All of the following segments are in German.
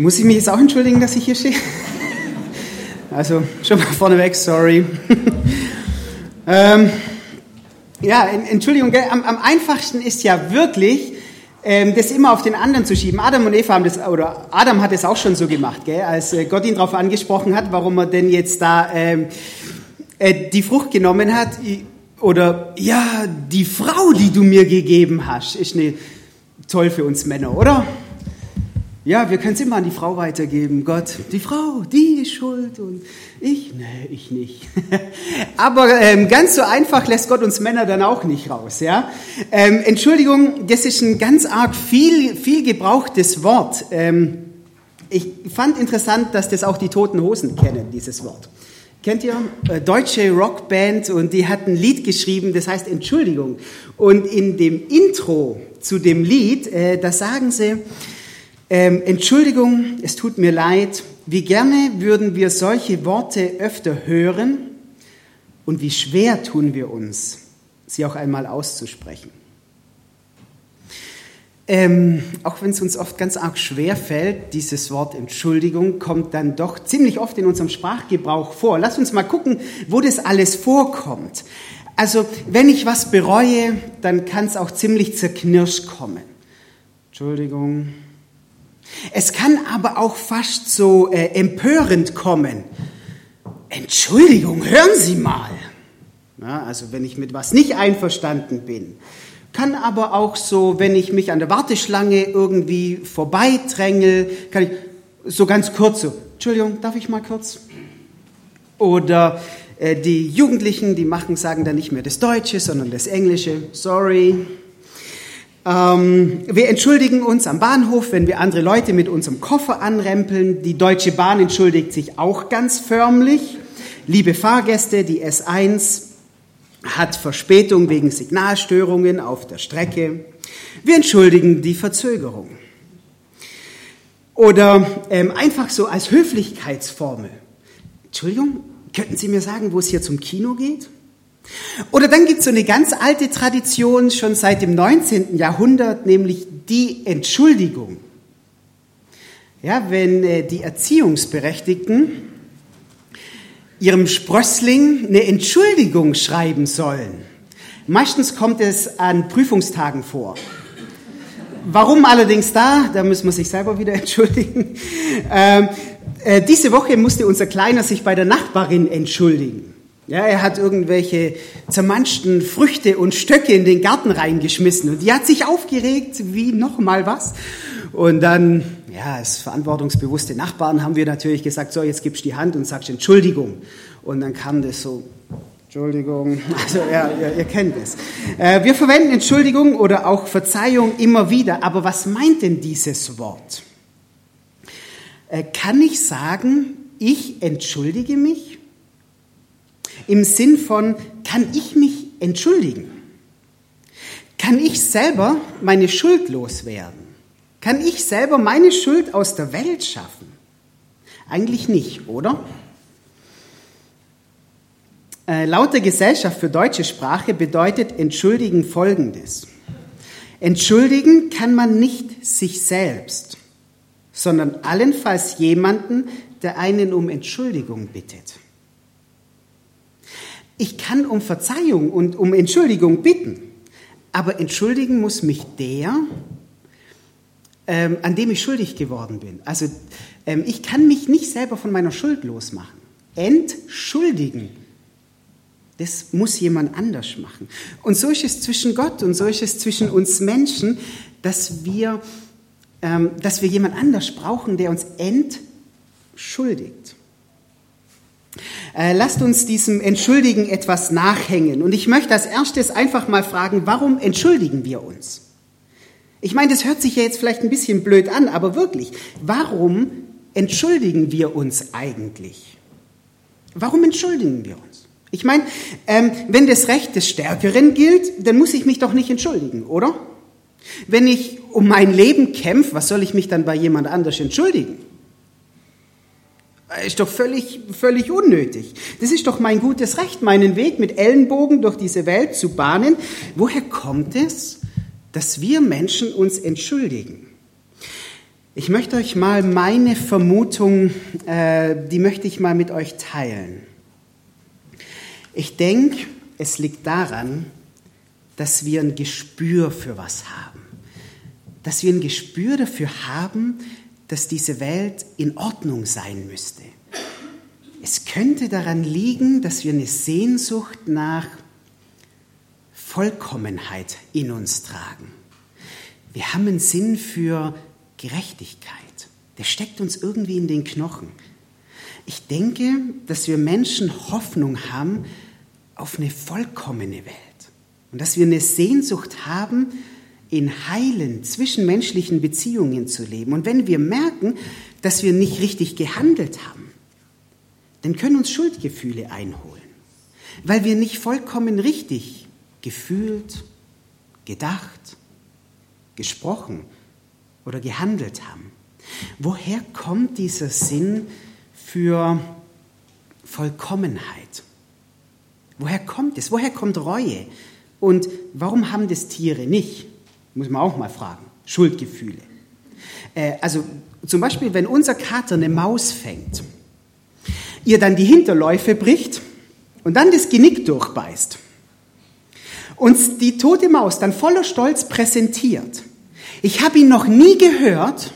Muss ich mich jetzt auch entschuldigen, dass ich hier stehe? Also schon mal vorneweg, sorry. ähm, ja, Entschuldigung, am, am, einfachsten ist ja wirklich, ähm, das immer auf den anderen zu schieben. Adam und Eva haben das, oder Adam hat es auch schon so gemacht, gell, als äh, Gott ihn darauf angesprochen hat, warum er denn jetzt da ähm, äh, die Frucht genommen hat. Oder, ja, die Frau, die du mir gegeben hast, ist eine toll für uns Männer, oder? Ja, wir können es immer an die Frau weitergeben. Gott, die Frau, die ist schuld und ich, nee, ich nicht. Aber ähm, ganz so einfach lässt Gott uns Männer dann auch nicht raus. Ja? Ähm, Entschuldigung, das ist ein ganz arg viel, viel gebrauchtes Wort. Ähm, ich fand interessant, dass das auch die Toten Hosen kennen, dieses Wort. Kennt ihr? Äh, deutsche Rockband und die hat ein Lied geschrieben, das heißt Entschuldigung. Und in dem Intro zu dem Lied, äh, da sagen sie, ähm, Entschuldigung, es tut mir leid, wie gerne würden wir solche Worte öfter hören und wie schwer tun wir uns, sie auch einmal auszusprechen. Ähm, auch wenn es uns oft ganz arg schwer fällt, dieses Wort Entschuldigung kommt dann doch ziemlich oft in unserem Sprachgebrauch vor. Lass uns mal gucken, wo das alles vorkommt. Also, wenn ich was bereue, dann kann es auch ziemlich zerknirscht kommen. Entschuldigung, es kann aber auch fast so äh, empörend kommen. Entschuldigung, hören Sie mal. Ja, also wenn ich mit was nicht einverstanden bin. Kann aber auch so, wenn ich mich an der Warteschlange irgendwie vorbeidrängel, kann ich so ganz kurz so, Entschuldigung, darf ich mal kurz? Oder äh, die Jugendlichen, die machen, sagen dann nicht mehr das Deutsche, sondern das Englische. Sorry. Ähm, wir entschuldigen uns am Bahnhof, wenn wir andere Leute mit unserem Koffer anrempeln. Die Deutsche Bahn entschuldigt sich auch ganz förmlich. Liebe Fahrgäste, die S1 hat Verspätung wegen Signalstörungen auf der Strecke. Wir entschuldigen die Verzögerung. Oder ähm, einfach so als Höflichkeitsformel. Entschuldigung, könnten Sie mir sagen, wo es hier zum Kino geht? Oder dann gibt es so eine ganz alte Tradition schon seit dem 19. Jahrhundert, nämlich die Entschuldigung. Ja, wenn äh, die Erziehungsberechtigten ihrem Sprössling eine Entschuldigung schreiben sollen. Meistens kommt es an Prüfungstagen vor. Warum allerdings da? Da müssen wir sich selber wieder entschuldigen. Ähm, äh, diese Woche musste unser Kleiner sich bei der Nachbarin entschuldigen. Ja, er hat irgendwelche zermanschten Früchte und Stöcke in den Garten reingeschmissen und die hat sich aufgeregt wie noch mal was. Und dann, ja, als verantwortungsbewusste Nachbarn haben wir natürlich gesagt, so, jetzt gibst du die Hand und sagst Entschuldigung. Und dann kam das so, Entschuldigung, also ja, ihr, ihr kennt es. Äh, wir verwenden Entschuldigung oder auch Verzeihung immer wieder, aber was meint denn dieses Wort? Äh, kann ich sagen, ich entschuldige mich? Im Sinn von, kann ich mich entschuldigen? Kann ich selber meine Schuld loswerden? Kann ich selber meine Schuld aus der Welt schaffen? Eigentlich nicht, oder? Äh, laut der Gesellschaft für deutsche Sprache bedeutet entschuldigen Folgendes. Entschuldigen kann man nicht sich selbst, sondern allenfalls jemanden, der einen um Entschuldigung bittet. Ich kann um Verzeihung und um Entschuldigung bitten, aber entschuldigen muss mich der, ähm, an dem ich schuldig geworden bin. Also ähm, ich kann mich nicht selber von meiner Schuld losmachen. Entschuldigen, das muss jemand anders machen. Und so ist es zwischen Gott und so ist es zwischen uns Menschen, dass wir, ähm, dass wir jemand anders brauchen, der uns entschuldigt. Äh, lasst uns diesem Entschuldigen etwas nachhängen. Und ich möchte als erstes einfach mal fragen, warum entschuldigen wir uns? Ich meine, das hört sich ja jetzt vielleicht ein bisschen blöd an, aber wirklich, warum entschuldigen wir uns eigentlich? Warum entschuldigen wir uns? Ich meine, ähm, wenn das Recht des Stärkeren gilt, dann muss ich mich doch nicht entschuldigen, oder? Wenn ich um mein Leben kämpfe, was soll ich mich dann bei jemand anders entschuldigen? Ist doch völlig, völlig unnötig. Das ist doch mein gutes Recht, meinen Weg mit Ellenbogen durch diese Welt zu bahnen. Woher kommt es, dass wir Menschen uns entschuldigen? Ich möchte euch mal meine Vermutung, äh, die möchte ich mal mit euch teilen. Ich denke, es liegt daran, dass wir ein Gespür für was haben. Dass wir ein Gespür dafür haben, dass diese Welt in Ordnung sein müsste. Es könnte daran liegen, dass wir eine Sehnsucht nach Vollkommenheit in uns tragen. Wir haben einen Sinn für Gerechtigkeit. Der steckt uns irgendwie in den Knochen. Ich denke, dass wir Menschen Hoffnung haben auf eine vollkommene Welt und dass wir eine Sehnsucht haben, in heilen zwischenmenschlichen Beziehungen zu leben. Und wenn wir merken, dass wir nicht richtig gehandelt haben, dann können uns Schuldgefühle einholen, weil wir nicht vollkommen richtig gefühlt, gedacht, gesprochen oder gehandelt haben. Woher kommt dieser Sinn für Vollkommenheit? Woher kommt es? Woher kommt Reue? Und warum haben das Tiere nicht? Muss man auch mal fragen. Schuldgefühle. Äh, also zum Beispiel, wenn unser Kater eine Maus fängt, ihr dann die Hinterläufe bricht und dann das Genick durchbeißt und die tote Maus dann voller Stolz präsentiert, ich habe ihn noch nie gehört,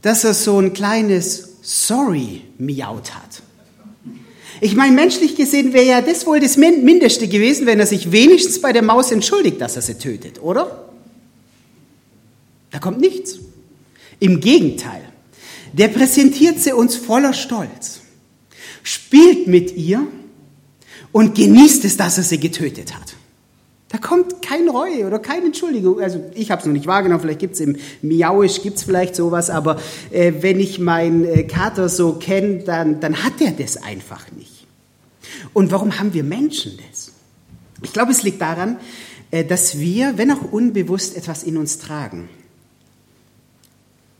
dass er so ein kleines Sorry miaut hat. Ich meine, menschlich gesehen wäre ja das wohl das Mindeste gewesen, wenn er sich wenigstens bei der Maus entschuldigt, dass er sie tötet, oder? Da kommt nichts. Im Gegenteil, der präsentiert sie uns voller Stolz, spielt mit ihr und genießt es, dass er sie getötet hat. Da kommt kein Reue oder keine Entschuldigung. Also ich habe es noch nicht wahrgenommen, vielleicht gibt es im Miauisch, gibt es vielleicht sowas, aber äh, wenn ich meinen äh, Kater so kenne, dann, dann hat er das einfach nicht. Und warum haben wir Menschen das? Ich glaube, es liegt daran, äh, dass wir, wenn auch unbewusst, etwas in uns tragen.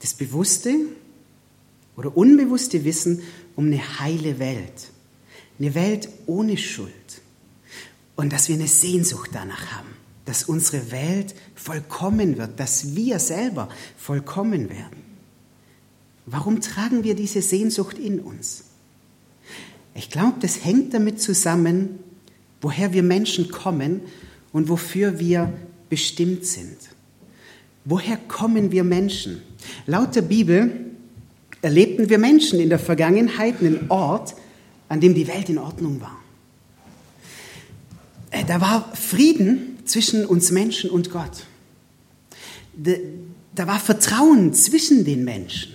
Das bewusste oder unbewusste Wissen um eine heile Welt. Eine Welt ohne Schuld und dass wir eine Sehnsucht danach haben, dass unsere Welt vollkommen wird, dass wir selber vollkommen werden. Warum tragen wir diese Sehnsucht in uns? Ich glaube, das hängt damit zusammen, woher wir Menschen kommen und wofür wir bestimmt sind. Woher kommen wir Menschen? Laut der Bibel erlebten wir Menschen in der Vergangenheit einen Ort, an dem die Welt in Ordnung war. Äh, da war Frieden zwischen uns Menschen und Gott. Da war Vertrauen zwischen den Menschen.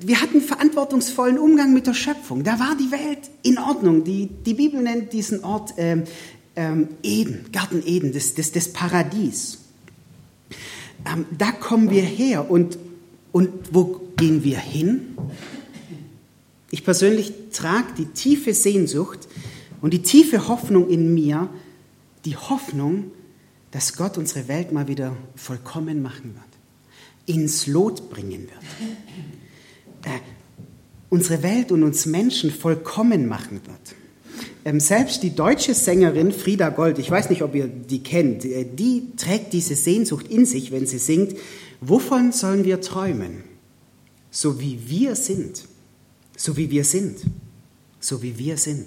Wir hatten verantwortungsvollen Umgang mit der Schöpfung. Da war die Welt in Ordnung. Die, die Bibel nennt diesen Ort ähm, ähm, Eden, Garten Eden, das, das, das Paradies. Ähm, da kommen wir her. Und, und wo gehen wir hin? Ich persönlich trage die tiefe Sehnsucht, und die tiefe Hoffnung in mir, die Hoffnung, dass Gott unsere Welt mal wieder vollkommen machen wird, ins Lot bringen wird, äh, unsere Welt und uns Menschen vollkommen machen wird. Ähm, selbst die deutsche Sängerin Frieda Gold, ich weiß nicht, ob ihr die kennt, äh, die trägt diese Sehnsucht in sich, wenn sie singt, wovon sollen wir träumen? So wie wir sind, so wie wir sind, so wie wir sind.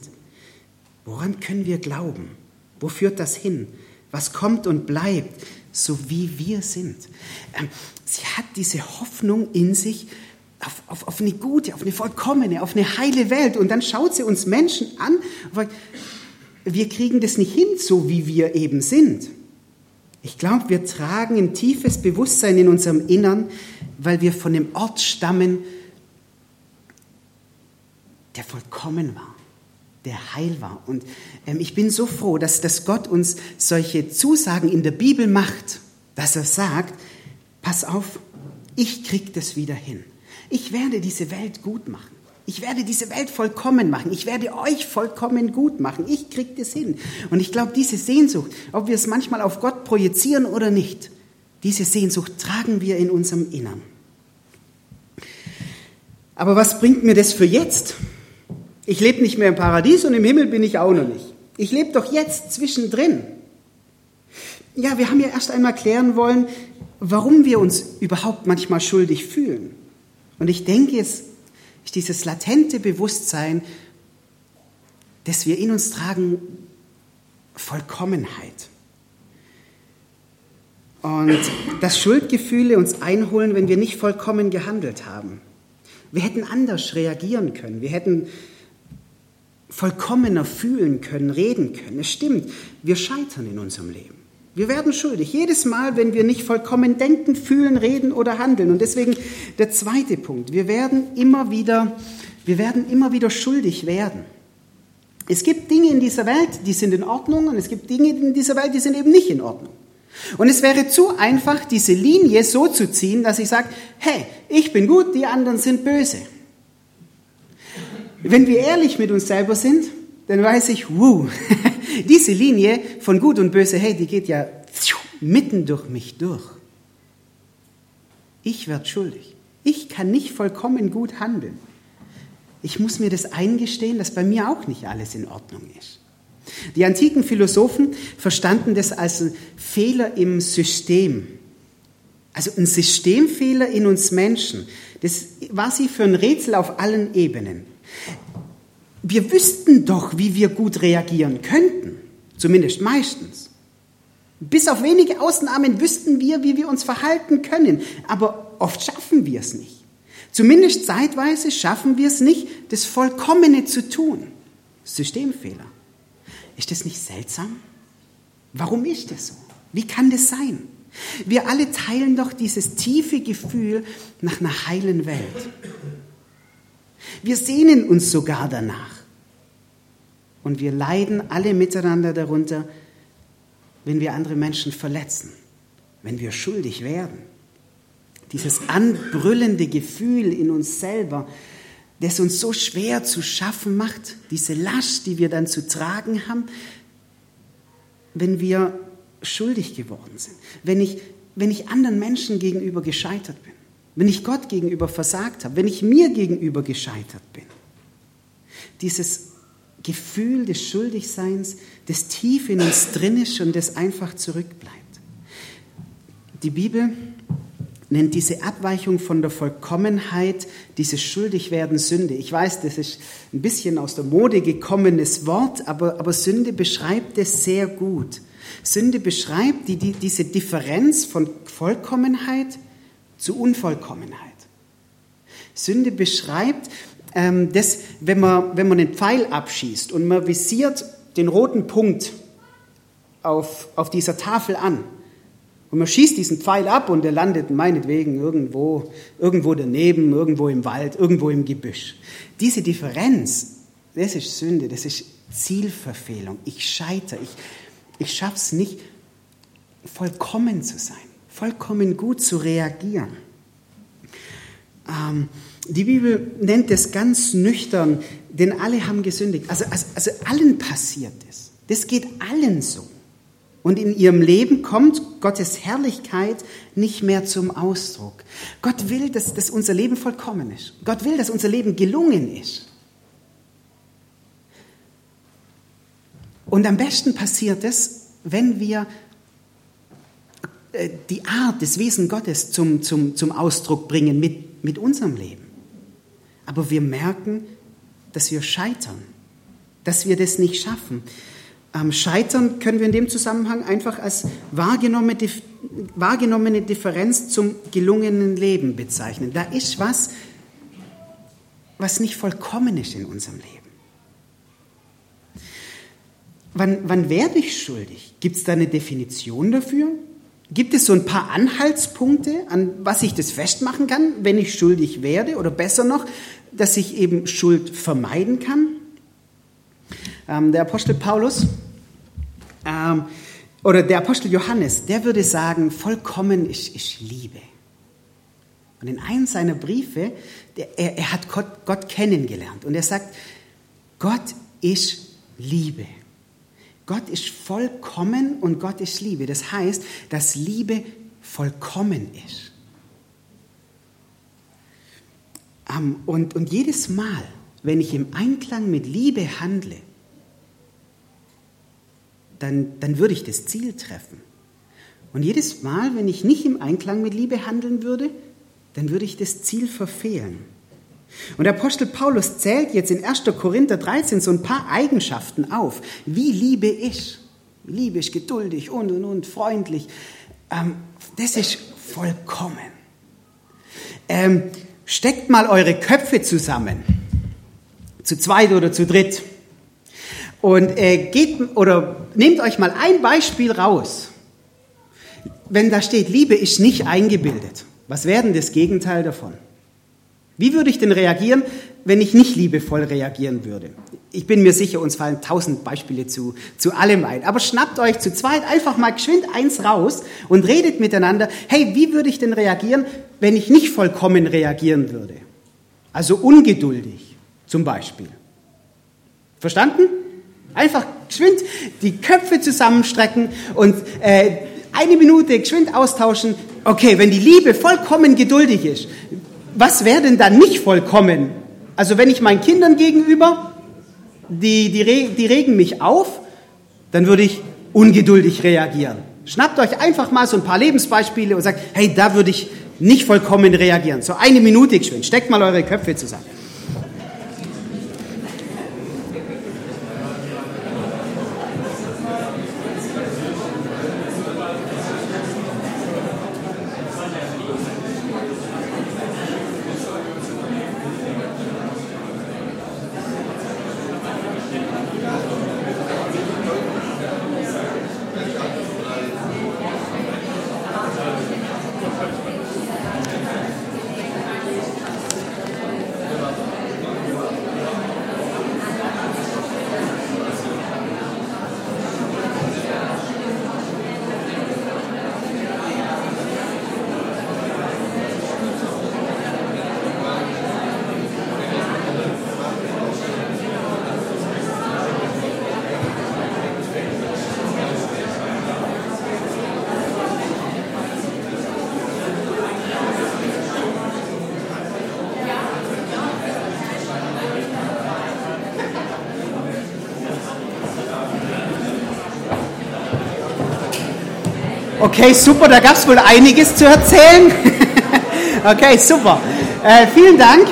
Woran können wir glauben? Wo führt das hin? Was kommt und bleibt, so wie wir sind? Ähm, sie hat diese Hoffnung in sich auf, auf, auf eine gute, auf eine vollkommene, auf eine heile Welt. Und dann schaut sie uns Menschen an und wir kriegen das nicht hin, so wie wir eben sind. Ich glaube, wir tragen ein tiefes Bewusstsein in unserem Innern, weil wir von dem Ort stammen, der vollkommen war der heil war. Und ähm, ich bin so froh, dass, dass Gott uns solche Zusagen in der Bibel macht, dass er sagt, pass auf, ich krieg das wieder hin. Ich werde diese Welt gut machen. Ich werde diese Welt vollkommen machen. Ich werde euch vollkommen gut machen. Ich krieg das hin. Und ich glaube, diese Sehnsucht, ob wir es manchmal auf Gott projizieren oder nicht, diese Sehnsucht tragen wir in unserem Innern. Aber was bringt mir das für jetzt? Ich lebe nicht mehr im Paradies und im Himmel bin ich auch noch nicht. Ich lebe doch jetzt zwischendrin. ja, wir haben ja erst einmal klären wollen, warum wir uns überhaupt manchmal schuldig fühlen. Und ich denke, es ist dieses latente Bewusstsein, dass wir in uns tragen Vollkommenheit. Und dass Schuldgefühle uns einholen, wenn wir nicht vollkommen gehandelt haben. Wir hätten anders reagieren können. Wir hätten vollkommener fühlen können, reden können. Es stimmt, wir scheitern in unserem Leben. Wir werden schuldig. Jedes Mal, wenn wir nicht vollkommen denken, fühlen, reden oder handeln. Und deswegen der zweite Punkt. Wir werden immer wieder, wir werden immer wieder schuldig werden. Es gibt Dinge in dieser Welt, die sind in Ordnung und es gibt Dinge in dieser Welt, die sind eben nicht in Ordnung. Und es wäre zu einfach, diese Linie so zu ziehen, dass ich sage, hey, ich bin gut, die anderen sind böse. Wenn wir ehrlich mit uns selber sind, dann weiß ich, wuh, diese Linie von gut und böse, hey, die geht ja mitten durch mich durch. Ich werde schuldig. Ich kann nicht vollkommen gut handeln. Ich muss mir das eingestehen, dass bei mir auch nicht alles in Ordnung ist. Die antiken Philosophen verstanden das als ein Fehler im System. Also ein Systemfehler in uns Menschen. Das war sie für ein Rätsel auf allen Ebenen. Wir wüssten doch, wie wir gut reagieren könnten. Zumindest meistens. Bis auf wenige Ausnahmen wüssten wir, wie wir uns verhalten können. Aber oft schaffen wir es nicht. Zumindest zeitweise schaffen wir es nicht, das Vollkommene zu tun. Systemfehler. Ist das nicht seltsam? Warum ist das so? Wie kann das sein? Wir alle teilen doch dieses tiefe Gefühl nach einer heilen Welt. Wir sehnen uns sogar danach. Und wir leiden alle miteinander darunter, wenn wir andere Menschen verletzen, wenn wir schuldig werden dieses anbrüllende Gefühl in uns selber, das uns so schwer zu schaffen macht, diese Last, die wir dann zu tragen haben, wenn wir schuldig geworden sind, wenn ich, wenn ich anderen Menschen gegenüber gescheitert bin, wenn ich Gott gegenüber versagt habe, wenn ich mir gegenüber gescheitert bin. Dieses Gefühl des Schuldigseins, das tief in uns drin ist und das einfach zurückbleibt. Die Bibel nennt diese Abweichung von der Vollkommenheit, dieses Schuldigwerden Sünde. Ich weiß, das ist ein bisschen aus der Mode gekommenes Wort, aber, aber Sünde beschreibt es sehr gut. Sünde beschreibt die, die, diese Differenz von Vollkommenheit zu Unvollkommenheit. Sünde beschreibt das, wenn man, wenn man einen Pfeil abschießt und man visiert den roten Punkt auf, auf dieser Tafel an und man schießt diesen Pfeil ab und der landet meinetwegen irgendwo, irgendwo daneben, irgendwo im Wald, irgendwo im Gebüsch. Diese Differenz, das ist Sünde, das ist Zielverfehlung. Ich scheitere, ich, ich schaffe es nicht, vollkommen zu sein, vollkommen gut zu reagieren. Ähm, die Bibel nennt es ganz nüchtern, denn alle haben gesündigt. Also, also, also allen passiert es. Das geht allen so. Und in ihrem Leben kommt Gottes Herrlichkeit nicht mehr zum Ausdruck. Gott will, dass, dass unser Leben vollkommen ist. Gott will, dass unser Leben gelungen ist. Und am besten passiert es, wenn wir äh, die Art des Wesen Gottes zum, zum, zum Ausdruck bringen mit, mit unserem Leben. Aber wir merken, dass wir scheitern, dass wir das nicht schaffen. Ähm, Scheitern können wir in dem Zusammenhang einfach als wahrgenommene, wahrgenommene Differenz zum gelungenen Leben bezeichnen. Da ist was, was nicht vollkommen ist in unserem Leben. Wann, wann werde ich schuldig? Gibt es da eine Definition dafür? Gibt es so ein paar Anhaltspunkte, an was ich das festmachen kann, wenn ich schuldig werde? Oder besser noch, dass ich eben Schuld vermeiden kann? Ähm, der Apostel Paulus ähm, oder der Apostel Johannes, der würde sagen, vollkommen ist, ist Liebe. Und in einem seiner Briefe, der, er, er hat Gott, Gott kennengelernt und er sagt, Gott ist Liebe. Gott ist vollkommen und Gott ist Liebe. Das heißt, dass Liebe vollkommen ist. Ähm, und, und jedes Mal, wenn ich im Einklang mit Liebe handle, dann, dann würde ich das Ziel treffen. Und jedes Mal, wenn ich nicht im Einklang mit Liebe handeln würde, dann würde ich das Ziel verfehlen. Und der Apostel Paulus zählt jetzt in 1. Korinther 13 so ein paar Eigenschaften auf, wie Liebe ist. Liebe ist geduldig und und und freundlich. Ähm, das ist vollkommen. Ähm, steckt mal eure Köpfe zusammen, zu zweit oder zu dritt, und äh, geht oder nehmt euch mal ein Beispiel raus. Wenn da steht, Liebe ist nicht eingebildet, was wäre denn das Gegenteil davon? Wie würde ich denn reagieren, wenn ich nicht liebevoll reagieren würde? Ich bin mir sicher, uns fallen tausend Beispiele zu, zu allem ein. Aber schnappt euch zu zweit einfach mal geschwind eins raus und redet miteinander. Hey, wie würde ich denn reagieren, wenn ich nicht vollkommen reagieren würde? Also ungeduldig zum Beispiel. Verstanden? Einfach geschwind die Köpfe zusammenstrecken und äh, eine Minute geschwind austauschen. Okay, wenn die Liebe vollkommen geduldig ist, was wäre denn dann nicht vollkommen? Also wenn ich meinen Kindern gegenüber, die, die, die regen mich auf, dann würde ich ungeduldig reagieren. Schnappt euch einfach mal so ein paar Lebensbeispiele und sagt, hey, da würde ich nicht vollkommen reagieren. So eine Minute geschwind. Steckt mal eure Köpfe zusammen. Okay, super, da gab es wohl einiges zu erzählen. okay, super. Äh, vielen Dank.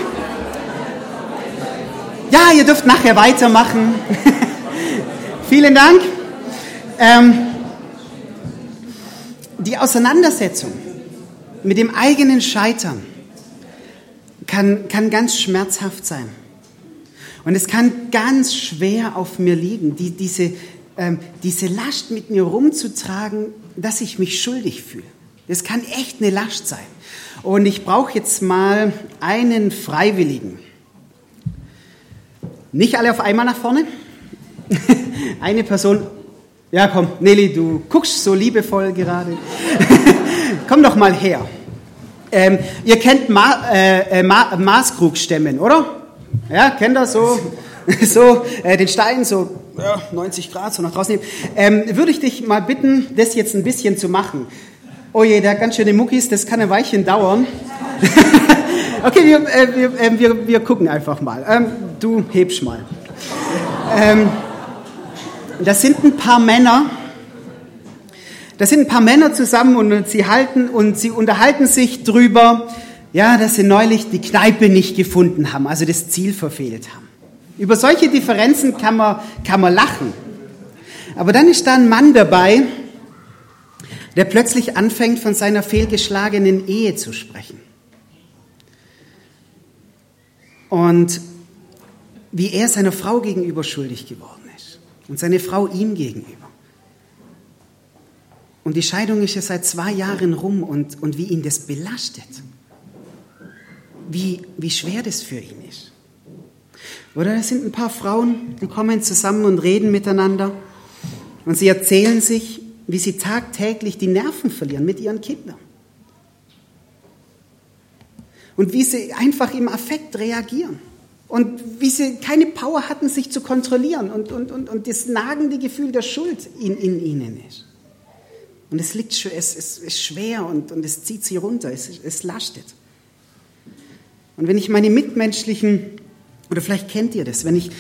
Ja, ihr dürft nachher weitermachen. vielen Dank. Ähm, die Auseinandersetzung mit dem eigenen Scheitern kann, kann ganz schmerzhaft sein. Und es kann ganz schwer auf mir liegen, die, diese, ähm, diese Last mit mir rumzutragen, dass ich mich schuldig fühle. Das kann echt eine Last sein. Und ich brauche jetzt mal einen Freiwilligen. Nicht alle auf einmal nach vorne. eine Person. Ja, komm, Nelly, du guckst so liebevoll gerade. komm doch mal her. Ähm, ihr kennt Ma äh, äh Ma Maßkrugstämmen, oder? Ja, kennt ihr so? so äh, den Stein so ja, 90 Grad so nach draußen nehmen, ähm, würde ich dich mal bitten, das jetzt ein bisschen zu machen. Oh je, der hat ganz schöne Muckis, das kann ein Weilchen dauern. okay, wir, äh, wir, äh, wir, wir gucken einfach mal. Ähm, du hebst mal. Ähm, das sind ein paar Männer. Das sind ein paar Männer zusammen und sie halten und sie unterhalten sich drüber, ja, dass sie neulich die Kneipe nicht gefunden haben, also das Ziel verfehlt haben. Über solche Differenzen kann man, kann man lachen. Aber dann ist da ein Mann dabei, der plötzlich anfängt, von seiner fehlgeschlagenen Ehe zu sprechen. Und wie er seiner Frau gegenüber schuldig geworden ist und seine Frau ihm gegenüber. Und die Scheidung ist ja seit zwei Jahren rum und, und wie ihn das belastet. Wie, wie schwer das für ihn ist. Oder es sind ein paar Frauen, die kommen zusammen und reden miteinander und sie erzählen sich, wie sie tagtäglich die Nerven verlieren mit ihren Kindern. Und wie sie einfach im Affekt reagieren. Und wie sie keine Power hatten, sich zu kontrollieren und, und, und, und das nagende Gefühl der Schuld in, in ihnen ist. Und es liegt es, es ist schwer und, und es zieht sie runter, es, es lastet. Und wenn ich meine mitmenschlichen oder vielleicht kennt ihr das, wenn ich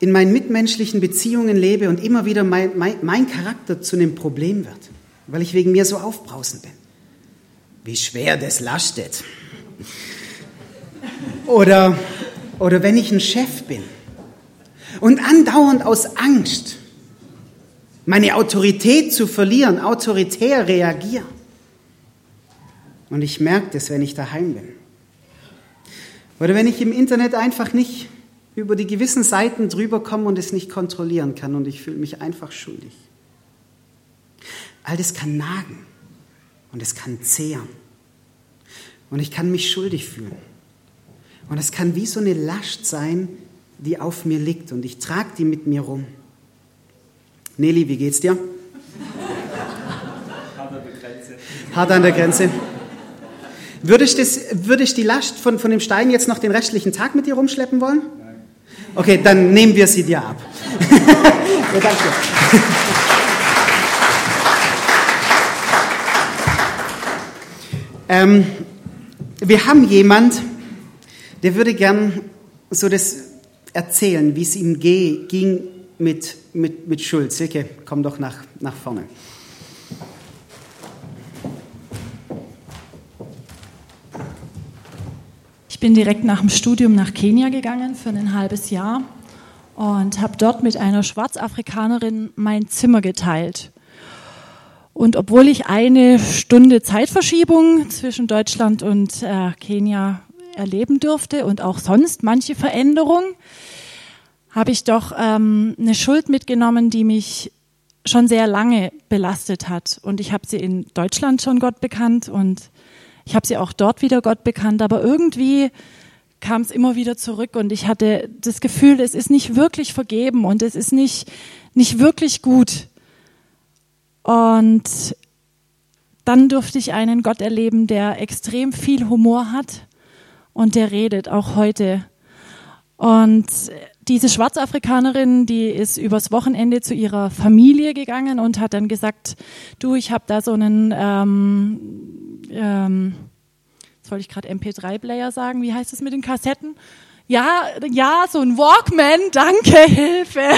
in meinen mitmenschlichen Beziehungen lebe und immer wieder mein, mein, mein Charakter zu einem Problem wird. weil ich wegen mir so aufbrausend bin. Wie schwer das lastet. Oder, oder wenn ich ein Chef bin und andauernd aus Angst meine Autorität zu verlieren, autoritär reagiere. Und ich merke das, wenn ich daheim bin. Oder wenn ich im Internet einfach nicht über die gewissen Seiten drüber komme und es nicht kontrollieren kann und ich fühle mich einfach schuldig. All das kann nagen und es kann zehren. Und ich kann mich schuldig fühlen. Und es kann wie so eine Last sein, die auf mir liegt und ich trage die mit mir rum. Nelly, wie geht's dir? Hart an der Grenze. Hart an der Grenze. Würde ich, das, würde ich die Last von, von dem Stein jetzt noch den restlichen Tag mit dir rumschleppen wollen? Nein. Okay, dann nehmen wir sie dir ab. ja, danke. ähm, wir haben jemand, der würde gern so das erzählen, wie es ihm ging mit, mit, mit Schuld. Silke, komm doch nach, nach vorne. Ich bin direkt nach dem Studium nach Kenia gegangen für ein halbes Jahr und habe dort mit einer Schwarzafrikanerin mein Zimmer geteilt. Und obwohl ich eine Stunde Zeitverschiebung zwischen Deutschland und äh, Kenia erleben durfte und auch sonst manche Veränderungen, habe ich doch ähm, eine Schuld mitgenommen, die mich schon sehr lange belastet hat. Und ich habe sie in Deutschland schon Gott bekannt und ich habe sie auch dort wieder Gott bekannt, aber irgendwie kam es immer wieder zurück und ich hatte das Gefühl, es ist nicht wirklich vergeben und es ist nicht, nicht wirklich gut. Und dann durfte ich einen Gott erleben, der extrem viel Humor hat und der redet auch heute. Und diese Schwarzafrikanerin, die ist übers Wochenende zu ihrer Familie gegangen und hat dann gesagt, du, ich habe da so einen, ähm, ähm, jetzt wollte ich gerade MP3-Player sagen, wie heißt es mit den Kassetten? Ja, ja, so ein Walkman, danke, Hilfe.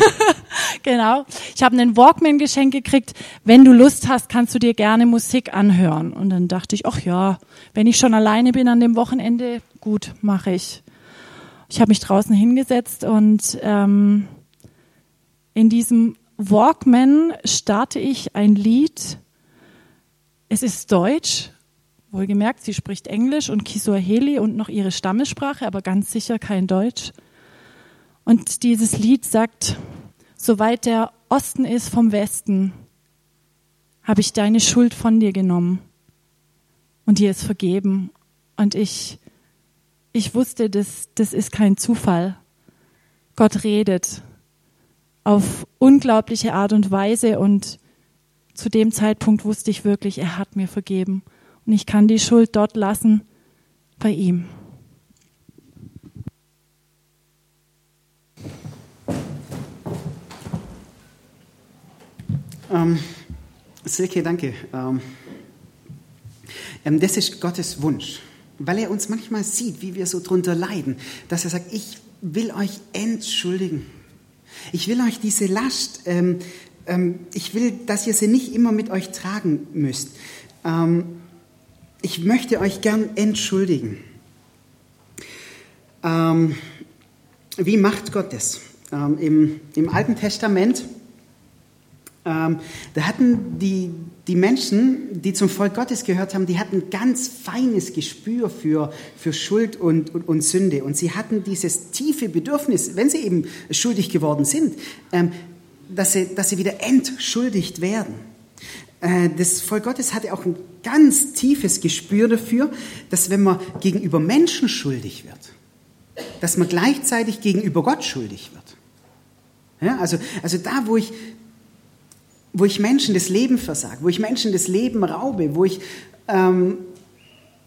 genau. Ich habe einen Walkman geschenkt gekriegt. Wenn du Lust hast, kannst du dir gerne Musik anhören. Und dann dachte ich, ach ja, wenn ich schon alleine bin an dem Wochenende, gut, mache ich. Ich habe mich draußen hingesetzt und ähm, in diesem Walkman starte ich ein Lied. Es ist Deutsch, wohlgemerkt, sie spricht Englisch und Kiswahili und noch ihre Stammessprache, aber ganz sicher kein Deutsch. Und dieses Lied sagt, soweit der Osten ist vom Westen, habe ich deine Schuld von dir genommen und dir ist vergeben. Und ich ich wusste, das, das ist kein Zufall. Gott redet auf unglaubliche Art und Weise und zu dem Zeitpunkt wusste ich wirklich, er hat mir vergeben und ich kann die Schuld dort lassen bei ihm. Ähm, Silke, danke. Ähm, ähm das ist Gottes Wunsch weil er uns manchmal sieht, wie wir so drunter leiden, dass er sagt, ich will euch entschuldigen. Ich will euch diese Last, ähm, ich will, dass ihr sie nicht immer mit euch tragen müsst. Ähm, ich möchte euch gern entschuldigen. Ähm, wie macht Gott das? Ähm, im, Im Alten Testament ähm, da hatten die, die Menschen, die zum Volk Gottes gehört haben, die hatten ganz feines Gespür für, für Schuld und, und, und Sünde. Und sie hatten dieses tiefe Bedürfnis, wenn sie eben schuldig geworden sind, ähm, dass, sie, dass sie wieder entschuldigt werden. Äh, das Volk Gottes hatte auch ein ganz tiefes Gespür dafür, dass wenn man gegenüber Menschen schuldig wird, dass man gleichzeitig gegenüber Gott schuldig wird. Ja, also, also da, wo ich, wo ich Menschen das Leben versage, wo ich Menschen das Leben raube, wo ich, ähm,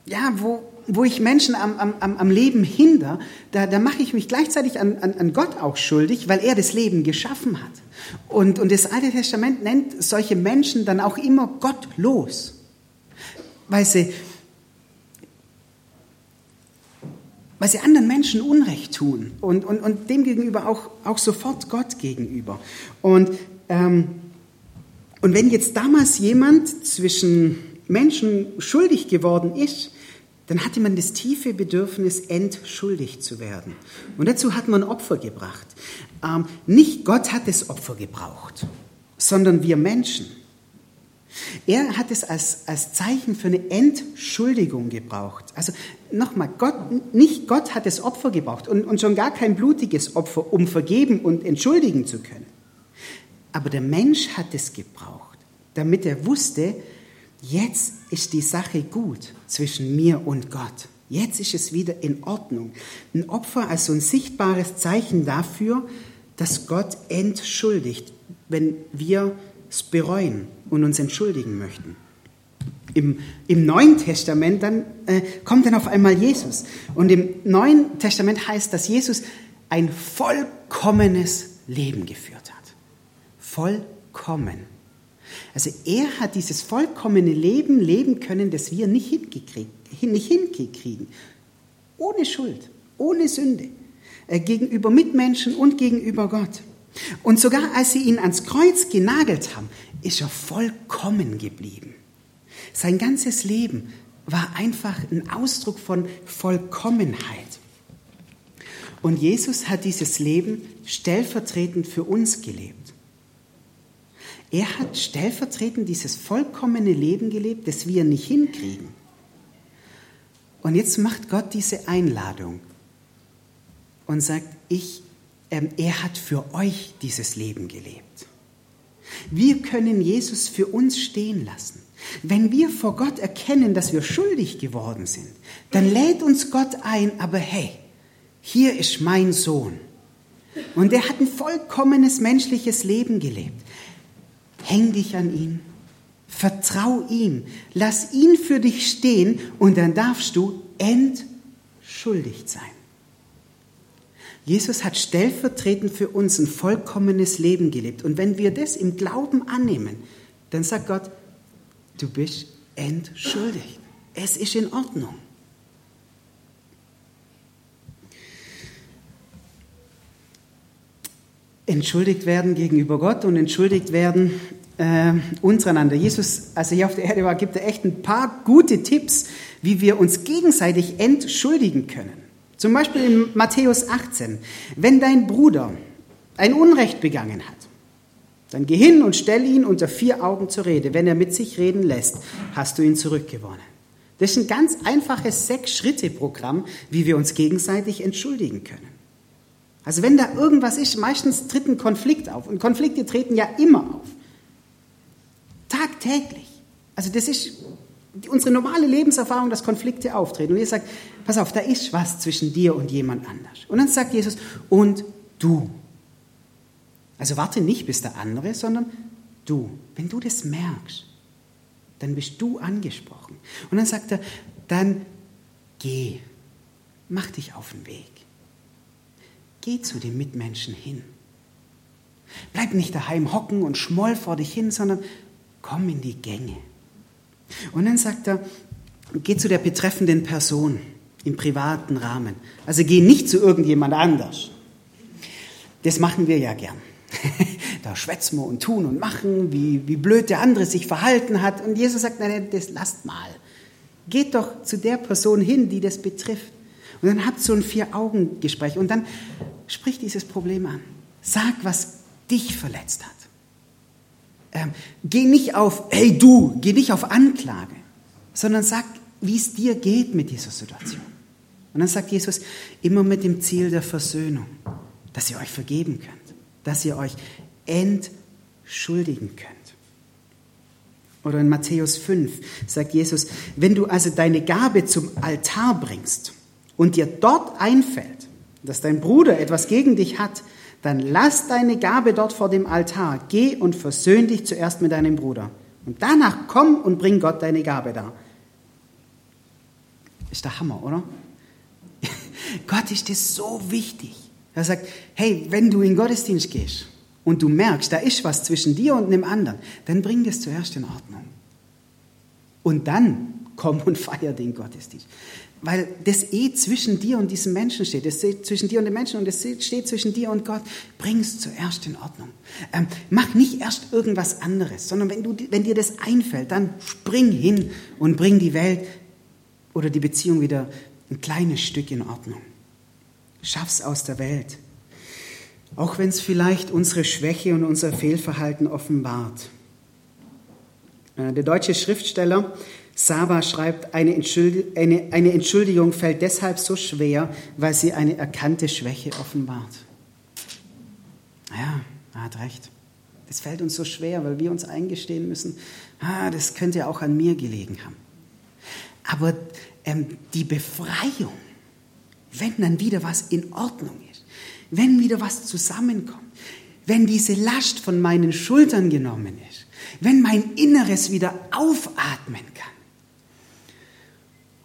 ja, wo, wo ich Menschen am, am, am Leben hinder, da, da mache ich mich gleichzeitig an, an, an Gott auch schuldig, weil er das Leben geschaffen hat. Und, und das Alte Testament nennt solche Menschen dann auch immer gottlos, weil sie, weil sie anderen Menschen Unrecht tun und, und, und dem gegenüber auch, auch sofort Gott gegenüber. Und ähm, Und wenn jetzt damals jemand zwischen Menschen schuldig geworden ist, dann hatte man das tiefe Bedürfnis, entschuldigt zu werden. Und dazu hat man Opfer gebracht. Ähm, nicht Gott hat das Opfer gebraucht, sondern wir Menschen. Er hat es als, als Zeichen für eine Entschuldigung gebraucht. Also nochmal, Gott, nicht Gott hat das Opfer gebraucht und, und schon gar kein blutiges Opfer, um vergeben und entschuldigen zu können. Aber der Mensch hat es gebraucht, damit er wusste, jetzt ist die Sache gut zwischen mir und Gott. Jetzt ist es wieder in Ordnung. Ein Opfer als so ein sichtbares Zeichen dafür, dass Gott entschuldigt, wenn wir es bereuen und uns entschuldigen möchten. Im, Im Neuen Testament dann äh, kommt dann auf einmal Jesus. Und im Neuen Testament heißt, dass Jesus ein vollkommenes Leben geführt hat. Vollkommen. Also er hat dieses vollkommene Leben leben können, das wir nicht, nicht hinkriegen. Ohne Schuld, ohne Sünde. Äh, gegenüber Mitmenschen und gegenüber Gott. Und sogar als sie ihn ans Kreuz genagelt haben, ist er vollkommen geblieben. Sein ganzes Leben war einfach ein Ausdruck von Vollkommenheit. Und Jesus hat dieses Leben stellvertretend für uns gelebt. Er hat stellvertretend dieses vollkommene Leben gelebt, das wir nicht hinkriegen. Und jetzt macht Gott diese Einladung und sagt, ich ähm, er hat für euch dieses Leben gelebt. Wir können Jesus für uns stehen lassen. Wenn wir vor Gott erkennen, dass wir schuldig geworden sind, dann lädt uns Gott ein, aber hey, hier ist mein Sohn. Und er hat ein vollkommenes menschliches Leben gelebt. Häng dich an ihn, vertrau ihm, lass ihn für dich stehen und dann darfst du entschuldigt sein. Jesus hat stellvertretend für uns ein vollkommenes Leben gelebt. Und wenn wir das im Glauben annehmen, dann sagt Gott, du bist entschuldigt. Es ist in Ordnung. Entschuldigt werden gegenüber Gott und entschuldigt werden äh, untereinander. Jesus, als er hier auf der Erde war, gibt er echt ein paar gute Tipps, wie wir uns gegenseitig entschuldigen können. Zum Beispiel in Matthäus 18. Wenn dein Bruder ein Unrecht begangen hat, dann geh hin und stell ihn unter vier Augen zur Rede. Wenn er mit sich reden lässt, hast du ihn zurückgewonnen. Das ist ein ganz einfaches Sechs-Schritte-Programm, wie wir uns gegenseitig entschuldigen können. Also wenn da irgendwas ist, meistens tritt ein Konflikt auf. Und Konflikte treten ja immer auf. Tagtäglich. Also das ist unsere normale Lebenserfahrung, dass Konflikte auftreten. Und ihr sagt, pass auf, da ist was zwischen dir und jemand anders. Und dann sagt Jesus, und du. Also warte nicht bis der andere, sondern du. Wenn du das merkst, dann bist du angesprochen. Und dann sagt er, dann geh, mach dich auf den Weg. Geh zu den Mitmenschen hin. Bleib nicht daheim hocken und schmoll vor dich hin, sondern komm in die Gänge. Und dann sagt er, geh zu der betreffenden Person im privaten Rahmen. Also geh nicht zu irgendjemand anders. Das machen wir ja gern. da schwätzen wir und tun und machen, wie, wie blöd der andere sich verhalten hat. Und Jesus sagt, nein, das lasst mal. Geht doch zu der Person hin, die das betrifft. Und dann habt so ein Vier-Augen-Gespräch und dann sprich dieses Problem an. Sag, was dich verletzt hat. Ähm, geh nicht auf, hey du, geh nicht auf Anklage, sondern sag, wie es dir geht mit dieser Situation. Und dann sagt Jesus, immer mit dem Ziel der Versöhnung, dass ihr euch vergeben könnt, dass ihr euch entschuldigen könnt. Oder in Matthäus 5 sagt Jesus, wenn du also deine Gabe zum Altar bringst und dir dort einfällt, dass dein Bruder etwas gegen dich hat, dann lass deine Gabe dort vor dem Altar, geh und versöhn dich zuerst mit deinem Bruder. Und danach komm und bring Gott deine Gabe da. Ist der Hammer, oder? Gott ist das so wichtig. Er sagt, hey, wenn du in Gottesdienst gehst und du merkst, da ist was zwischen dir und einem anderen, dann bring das zuerst in Ordnung. Und dann komm und feier den Gottesdienst. Weil das eh zwischen dir und diesem Menschen steht. Das steht zwischen dir und dem Menschen und es steht zwischen dir und Gott. Bring es zuerst in Ordnung. Ähm, mach nicht erst irgendwas anderes, sondern wenn, du, wenn dir das einfällt, dann spring hin und bring die Welt oder die Beziehung wieder ein kleines Stück in Ordnung. Schaff's aus der Welt. Auch wenn es vielleicht unsere Schwäche und unser Fehlverhalten offenbart. Äh, der deutsche Schriftsteller Saba schreibt, eine, Entschuldigung fällt deshalb so schwer, weil sie eine erkannte Schwäche offenbart. Ja, er hat recht. Das fällt uns so schwer, weil wir uns eingestehen müssen, ah, das könnte auch an mir gelegen haben. Aber ähm, die Befreiung, wenn dann wieder was in Ordnung ist, wenn wieder was zusammenkommt, wenn diese Last von meinen Schultern genommen ist, wenn mein Inneres wieder aufatmen kann,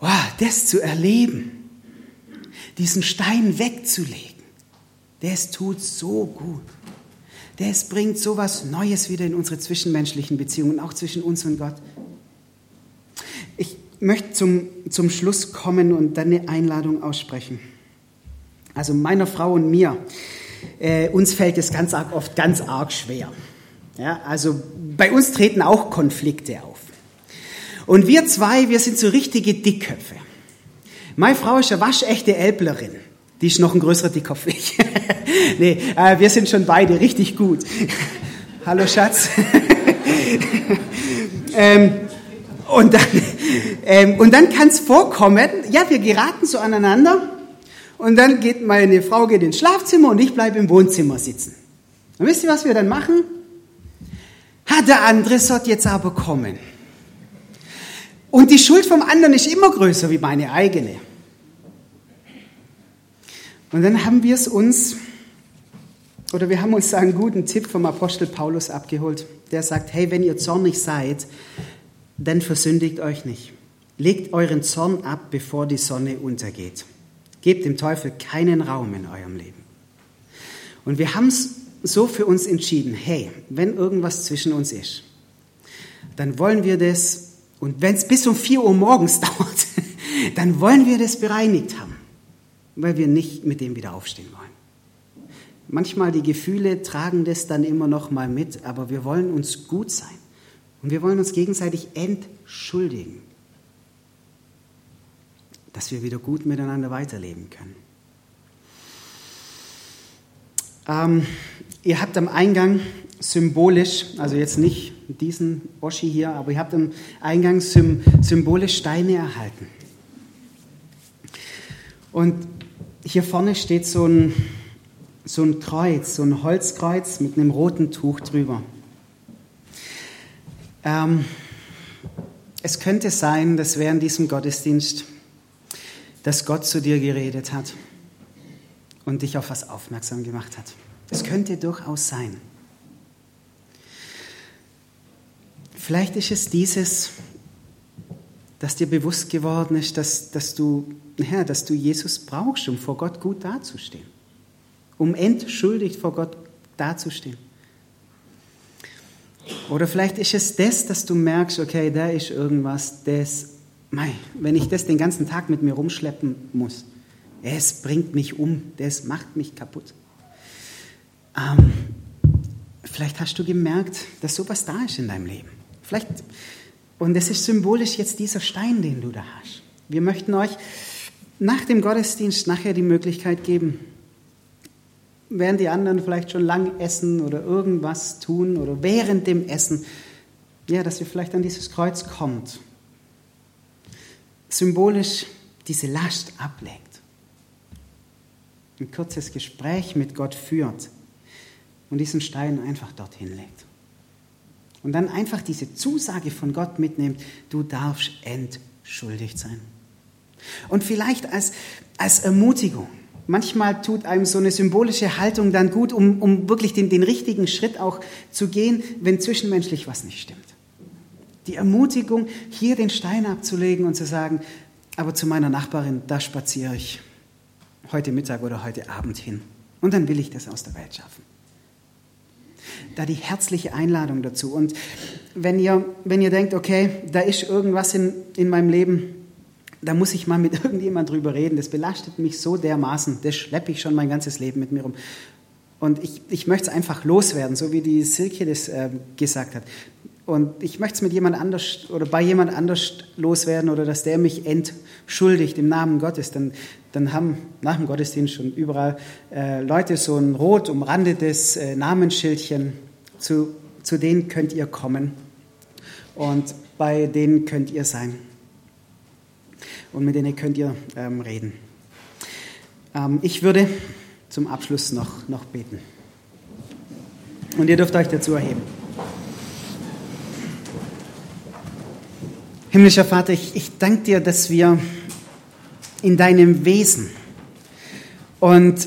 oh, das zu erleben, diesen Stein wegzulegen, das tut so gut. Das bringt so was Neues wieder in unsere zwischenmenschlichen Beziehungen, auch zwischen uns und Gott. Ich möchte zum, zum Schluss kommen und dann eine Einladung aussprechen. Also meiner Frau und mir, äh, uns fällt es ganz arg oft ganz arg schwer. Ja, also bei uns treten auch Konflikte auf. Und wir zwei, wir sind so richtige Dickköpfe. Meine Frau ist eine waschechte Elblerin. Die ist noch ein größerer Dickkopf wie ich. nee, äh, wir sind schon beide richtig gut. Hallo Schatz. ähm, und dann, ähm, und dann kann es vorkommen, ja, wir geraten so aneinander und dann geht meine Frau geht ins Schlafzimmer und ich bleibe im Wohnzimmer sitzen. Und wisst ihr, was wir dann machen? Hat der andere sollte jetzt aber kommen. Und die Schuld vom anderen ist immer größer wie meine eigene. Und dann haben wir es uns, oder wir haben uns einen guten Tipp vom Apostel Paulus abgeholt. Der sagt, hey, wenn ihr zornig seid, dann versündigt euch nicht. Legt euren Zorn ab, bevor die Sonne untergeht. Gebt dem Teufel keinen Raum in eurem Leben. Und wir haben es so für uns entschieden, hey, wenn irgendwas zwischen uns ist, dann wollen wir das, und wenn es bis um 4 Uhr morgens dauert, dann wollen wir das bereinigt haben, weil wir nicht mit dem wieder aufstehen wollen. Manchmal die Gefühle tragen das dann immer noch mal mit, aber wir wollen uns gut sein und wir wollen uns gegenseitig entschuldigen dass wir wieder gut miteinander weiterleben können. Ähm, ihr habt am Eingang symbolisch, also jetzt nicht diesen Oschi hier, aber ihr habt am Eingang symbolisch Steine erhalten. Und hier vorne steht so ein, so ein Kreuz, so ein Holzkreuz mit einem roten Tuch drüber. Ähm, es könnte sein, dass während diesem Gottesdienst dass Gott zu dir geredet hat und dich auf was aufmerksam gemacht hat. Es könnte durchaus sein. Vielleicht ist es dieses, dass dir bewusst geworden ist, dass, dass, du, ja, dass du Jesus brauchst, um vor Gott gut dazustehen. Um entschuldigt vor Gott dazustehen. Oder vielleicht ist es das, dass du merkst, okay, da ist irgendwas, das mei, wenn ich das den ganzen Tag mit mir rumschleppen muss, es bringt mich um, das macht mich kaputt. Ähm, vielleicht hast du gemerkt, dass sowas da ist in deinem Leben. Vielleicht, und das ist symbolisch jetzt dieser Stein, den du da hast. Wir möchten euch nach dem Gottesdienst nachher die Möglichkeit geben, während die anderen vielleicht schon lang essen oder irgendwas tun oder während dem Essen, ja, dass ihr vielleicht an dieses Kreuz kommt symbolisch diese Last ablegt. Ein kurzes Gespräch mit Gott führt und diesen Stein einfach dorthin legt. Und dann einfach diese Zusage von Gott mitnimmt, du darfst entschuldigt sein. Und vielleicht als, als Ermutigung. Manchmal tut einem so eine symbolische Haltung dann gut, um, um wirklich den, den richtigen Schritt auch zu gehen, wenn zwischenmenschlich was nicht stimmt. Die Ermutigung, hier den Stein abzulegen und zu sagen, aber zu meiner Nachbarin, da spaziere ich heute Mittag oder heute Abend hin. Und dann will ich das aus der Welt schaffen. Da die herzliche Einladung dazu. Und wenn ihr, wenn ihr denkt, okay, da ist irgendwas in, in meinem Leben, da muss ich mal mit irgendjemand drüber reden, das belastet mich so dermaßen, das schleppe ich schon mein ganzes Leben mit mir rum. Und ich, ich möchte es einfach loswerden, so wie die Silke das äh, gesagt hat. Und ich möchte es mit jemand anders oder bei jemand anders loswerden oder dass der mich entschuldigt im Namen Gottes. Dann, dann haben nach dem Gottesdienst schon überall äh, Leute so ein rot umrandetes äh, Namensschildchen. Zu, zu denen könnt ihr kommen und bei denen könnt ihr sein. Und mit denen könnt ihr ähm, reden. Ähm, ich würde zum Abschluss noch, noch beten. Und ihr dürft euch dazu erheben. Himmlischer Vater, ich, ich danke dir, dass wir in deinem Wesen und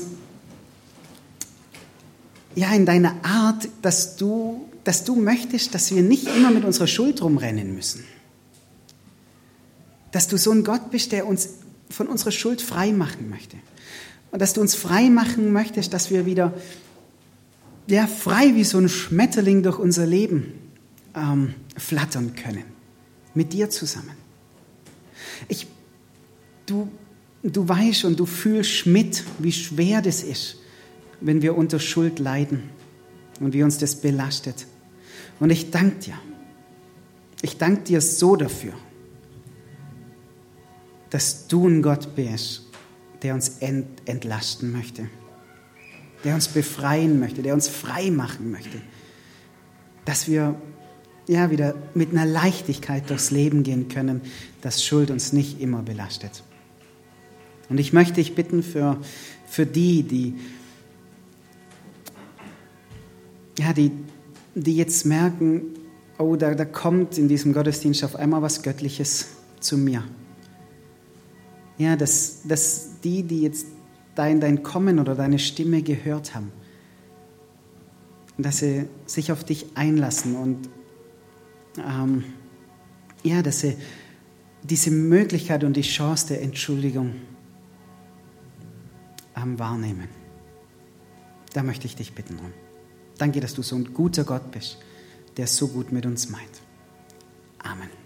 ja, in deiner Art, dass du, dass du möchtest, dass wir nicht immer mit unserer Schuld rumrennen müssen. Dass du so ein Gott bist, der uns von unserer Schuld frei machen möchte. Und dass du uns frei machen möchtest, dass wir wieder ja, frei wie so ein Schmetterling durch unser Leben ähm, flattern können. Mit dir zusammen. Ich, du, du weißt und du fühlst mit, wie schwer das ist, wenn wir unter Schuld leiden und wie uns das belastet. Und ich danke dir. Ich danke dir so dafür, dass du ein Gott bist, der uns ent, entlasten möchte, der uns befreien möchte, der uns frei machen möchte, dass wir ja wieder mit einer Leichtigkeit durchs Leben gehen können, dass Schuld uns nicht immer belastet. Und ich möchte dich bitten für, für die, die, ja, die, die jetzt merken, oh, da, da kommt in diesem Gottesdienst auf einmal was Göttliches zu mir. Ja, dass, dass die, die jetzt dein, dein Kommen oder deine Stimme gehört haben, dass sie sich auf dich einlassen und ähm, ja, dass sie diese Möglichkeit und die Chance der Entschuldigung ähm, wahrnehmen. Da möchte ich dich bitten um. Danke, dass du so ein guter Gott bist, der so gut mit uns meint. Amen.